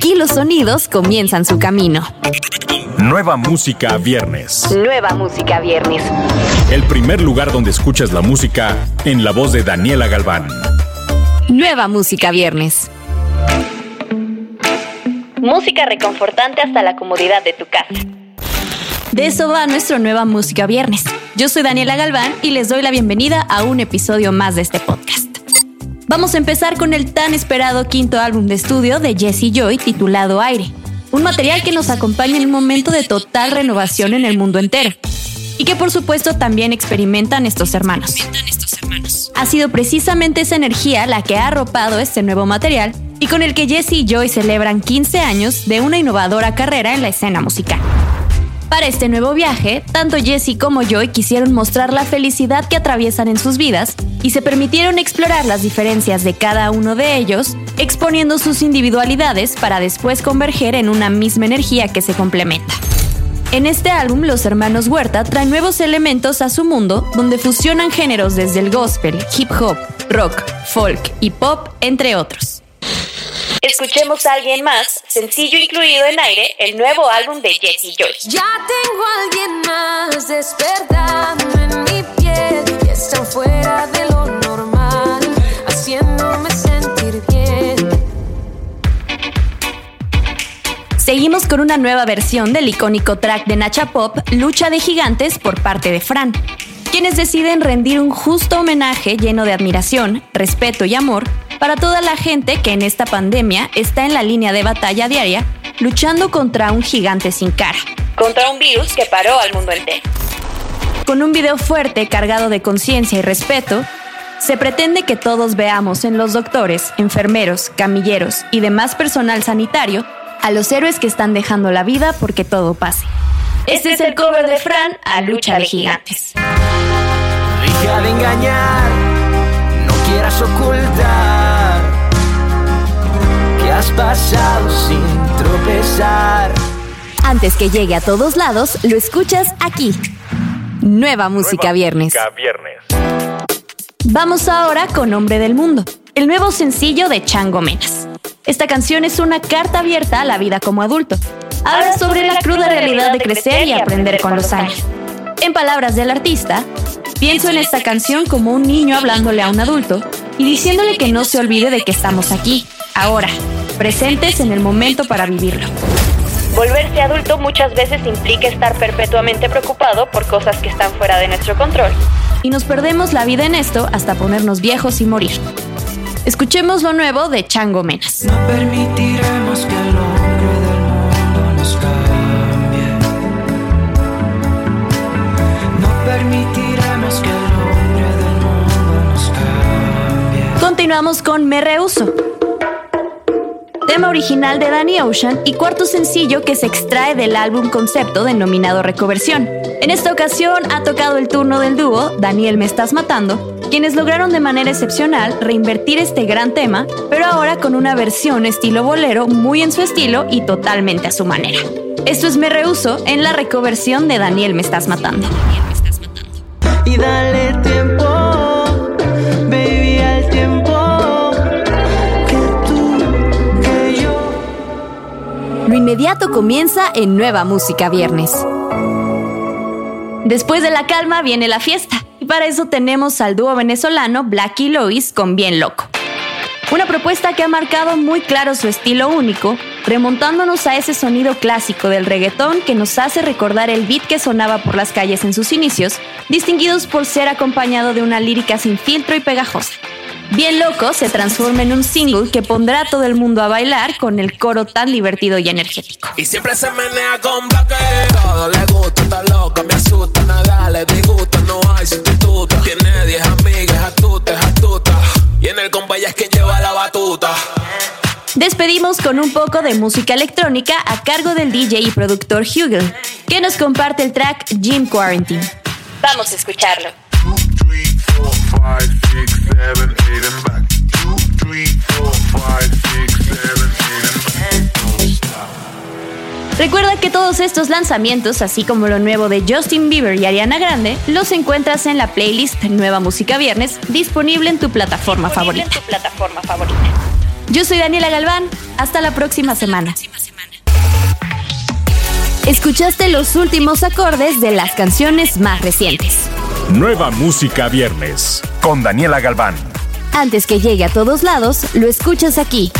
Aquí los sonidos comienzan su camino. Nueva música viernes. Nueva música viernes. El primer lugar donde escuchas la música en la voz de Daniela Galván. Nueva música viernes. Música reconfortante hasta la comodidad de tu casa. De eso va nuestra nueva música viernes. Yo soy Daniela Galván y les doy la bienvenida a un episodio más de este podcast. Vamos a empezar con el tan esperado quinto álbum de estudio de Jesse Joy titulado Aire, un material que nos acompaña en un momento de total renovación en el mundo entero y que por supuesto también experimentan estos hermanos. Ha sido precisamente esa energía la que ha arropado este nuevo material y con el que Jesse y Joy celebran 15 años de una innovadora carrera en la escena musical. Para este nuevo viaje, tanto Jesse como Joy quisieron mostrar la felicidad que atraviesan en sus vidas y se permitieron explorar las diferencias de cada uno de ellos, exponiendo sus individualidades para después converger en una misma energía que se complementa. En este álbum, los hermanos Huerta traen nuevos elementos a su mundo, donde fusionan géneros desde el gospel, hip hop, rock, folk y pop, entre otros. Escuchemos a alguien más, sencillo incluido en aire, el nuevo álbum de Jesse Joyce. Ya tengo a alguien más despertando en mi piel y está fuera de lo normal, haciéndome sentir bien. Seguimos con una nueva versión del icónico track de Nacha Pop, Lucha de Gigantes, por parte de Fran, quienes deciden rendir un justo homenaje lleno de admiración, respeto y amor para toda la gente que en esta pandemia está en la línea de batalla diaria luchando contra un gigante sin cara. Contra un virus que paró al mundo entero. Con un video fuerte cargado de conciencia y respeto, se pretende que todos veamos en los doctores, enfermeros, camilleros y demás personal sanitario a los héroes que están dejando la vida porque todo pase. Este es el cover de Fran a Lucha de Gigantes. Deja de engañar, ocultar que has pasado sin tropezar. Antes que llegue a todos lados, lo escuchas aquí. Nueva Música Viernes. Viernes. Vamos ahora con Hombre del Mundo, el nuevo sencillo de Chango Menas. Esta canción es una carta abierta a la vida como adulto. Habla sobre la cruda realidad de crecer y aprender con los años. En palabras del artista, pienso en esta canción como un niño hablándole a un adulto y diciéndole que no se olvide de que estamos aquí, ahora, presentes en el momento para vivirlo. Volverse adulto muchas veces implica estar perpetuamente preocupado por cosas que están fuera de nuestro control. Y nos perdemos la vida en esto hasta ponernos viejos y morir. Escuchemos lo nuevo de Chango Menas. No permitiremos que el Continuamos con Me Rehuso. Tema original de Danny Ocean y cuarto sencillo que se extrae del álbum concepto denominado Recoversión. En esta ocasión ha tocado el turno del dúo Daniel Me Estás Matando, quienes lograron de manera excepcional reinvertir este gran tema, pero ahora con una versión estilo bolero muy en su estilo y totalmente a su manera. Esto es Me Rehuso en la recoversión de Daniel Me Estás Matando. Comienza en Nueva Música Viernes. Después de la calma viene la fiesta, y para eso tenemos al dúo venezolano Blacky Lois con Bien Loco. Una propuesta que ha marcado muy claro su estilo único, remontándonos a ese sonido clásico del reggaetón que nos hace recordar el beat que sonaba por las calles en sus inicios, distinguidos por ser acompañado de una lírica sin filtro y pegajosa. Bien Loco se transforma en un single que pondrá a todo el mundo a bailar con el coro tan divertido y energético. Y siempre se menea con bloque. Todo le gusta, está loca, me asusta, nada le disgusta, no hay sustituto. Tiene 10 amigas, astuta, es astuta. Y en el compa ella es quien lleva la batuta. Despedimos con un poco de música electrónica a cargo del DJ y productor Hugel, que nos comparte el track Gym Quarantine. Vamos a escucharlo. three, four, five, six, seven, Recuerda que todos estos lanzamientos, así como lo nuevo de Justin Bieber y Ariana Grande, los encuentras en la playlist Nueva Música Viernes, disponible en tu plataforma favorita. Yo soy Daniela Galván, Hasta la próxima semana. Escuchaste los últimos acordes de las canciones más recientes. Nueva música viernes con Daniela Galván. Antes que llegue a todos lados, lo escuchas aquí.